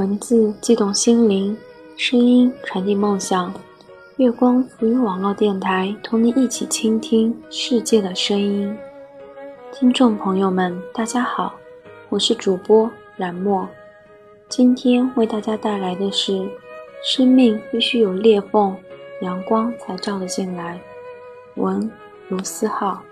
文字悸动心灵，声音传递梦想。月光浮于网络电台，同你一起倾听世界的声音。听众朋友们，大家好，我是主播冉墨。今天为大家带来的是：生命必须有裂缝，阳光才照得进来。文卢思浩。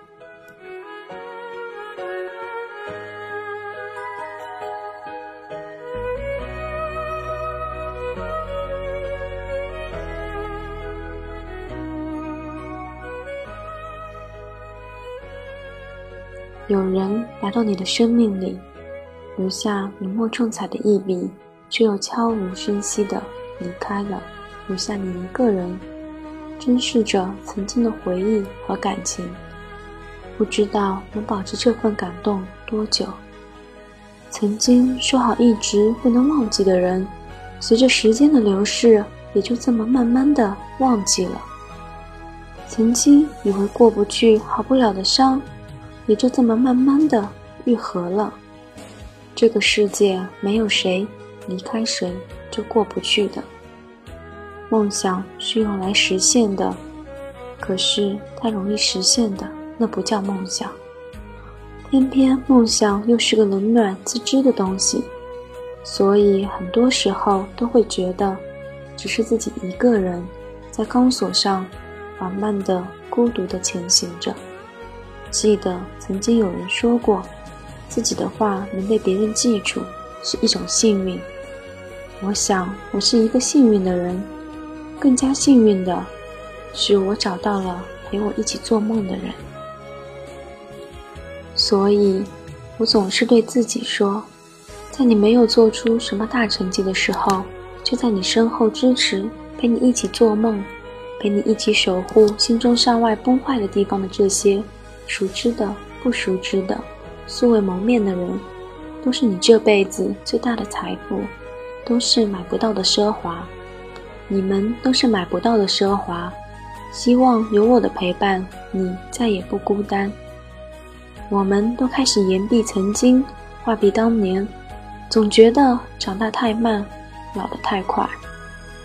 有人来到你的生命里，留下浓墨重彩的一笔，却又悄无声息的离开了，留下你一个人，珍视着曾经的回忆和感情，不知道能保持这份感动多久。曾经说好一直不能忘记的人，随着时间的流逝，也就这么慢慢的忘记了。曾经以为过不去、好不了的伤。也就这么慢慢的愈合了。这个世界没有谁离开谁就过不去的。梦想是用来实现的，可是太容易实现的那不叫梦想。偏偏梦想又是个冷暖自知的东西，所以很多时候都会觉得，只是自己一个人在钢索上缓慢的、孤独的前行着。记得曾经有人说过，自己的话能被别人记住是一种幸运。我想我是一个幸运的人，更加幸运的是我找到了陪我一起做梦的人。所以，我总是对自己说，在你没有做出什么大成绩的时候，就在你身后支持，陪你一起做梦，陪你一起守护心中向外崩坏的地方的这些。熟知的、不熟知的、素未谋面的人，都是你这辈子最大的财富，都是买不到的奢华。你们都是买不到的奢华。希望有我的陪伴，你再也不孤单。我们都开始言毕曾经，话毕当年，总觉得长大太慢，老得太快。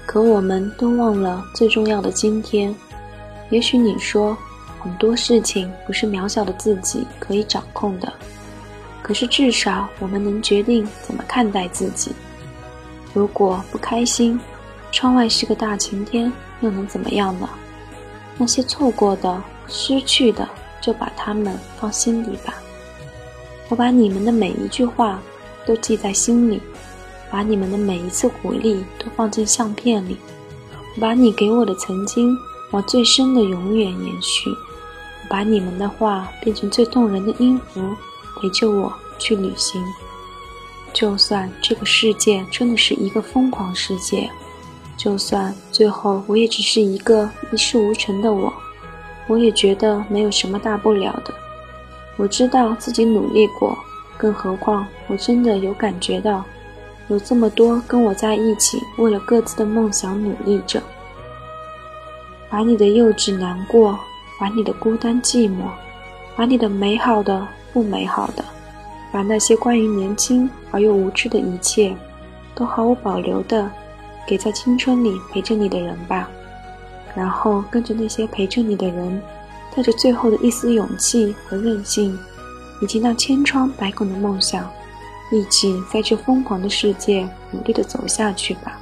可我们都忘了最重要的今天。也许你说。很多事情不是渺小的自己可以掌控的，可是至少我们能决定怎么看待自己。如果不开心，窗外是个大晴天，又能怎么样呢？那些错过的、失去的，就把它们放心里吧。我把你们的每一句话都记在心里，把你们的每一次鼓励都放进相片里，我把你给我的曾经往最深的永远延续。把你们的话变成最动人的音符，陪着我去旅行。就算这个世界真的是一个疯狂世界，就算最后我也只是一个一事无成的我，我也觉得没有什么大不了的。我知道自己努力过，更何况我真的有感觉到，有这么多跟我在一起，为了各自的梦想努力着。把你的幼稚难过。把你的孤单寂寞，把你的美好的不美好的，把那些关于年轻而又无知的一切，都毫无保留的给在青春里陪着你的人吧。然后跟着那些陪着你的人，带着最后的一丝勇气和韧性，以及那千疮百孔的梦想，一起在这疯狂的世界努力的走下去吧。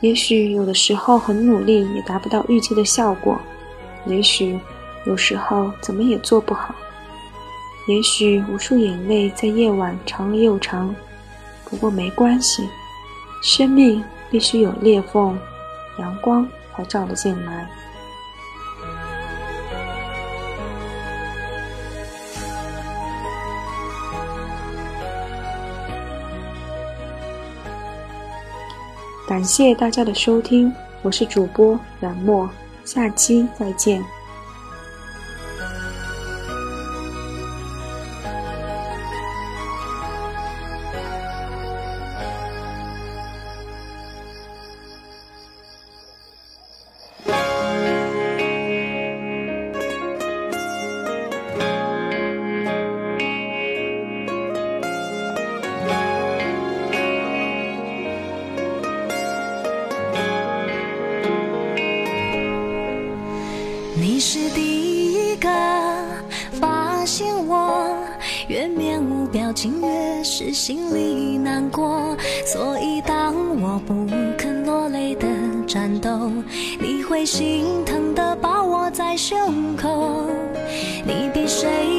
也许有的时候很努力也达不到预期的效果。也许有时候怎么也做不好，也许无数眼泪在夜晚长了又长，不过没关系，生命必须有裂缝，阳光才照得进来。感谢大家的收听，我是主播冉墨。下期再见。情越是心里难过，所以当我不肯落泪的战斗，你会心疼的抱我在胸口。你比谁？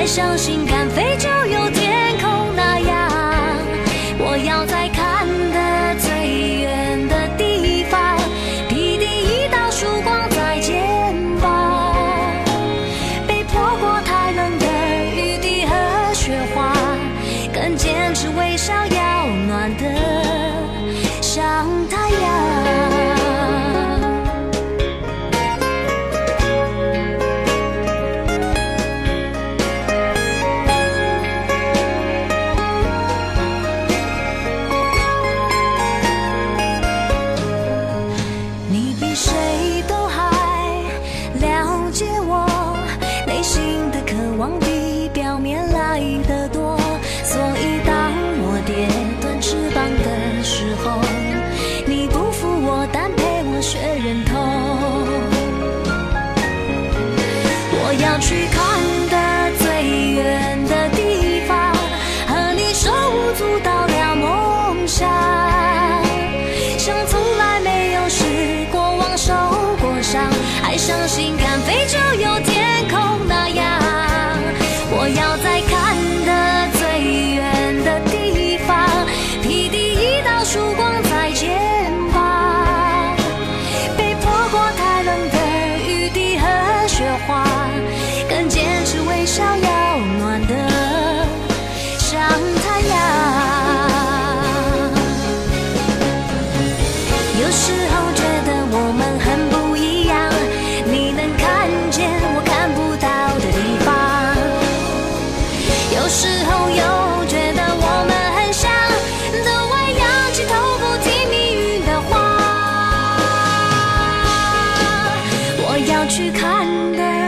太相信敢飞就。有时候觉得我们很不一样，你能看见我看不到的地方。有时候又觉得我们很像，都会仰起头不听命运的话。我要去看的。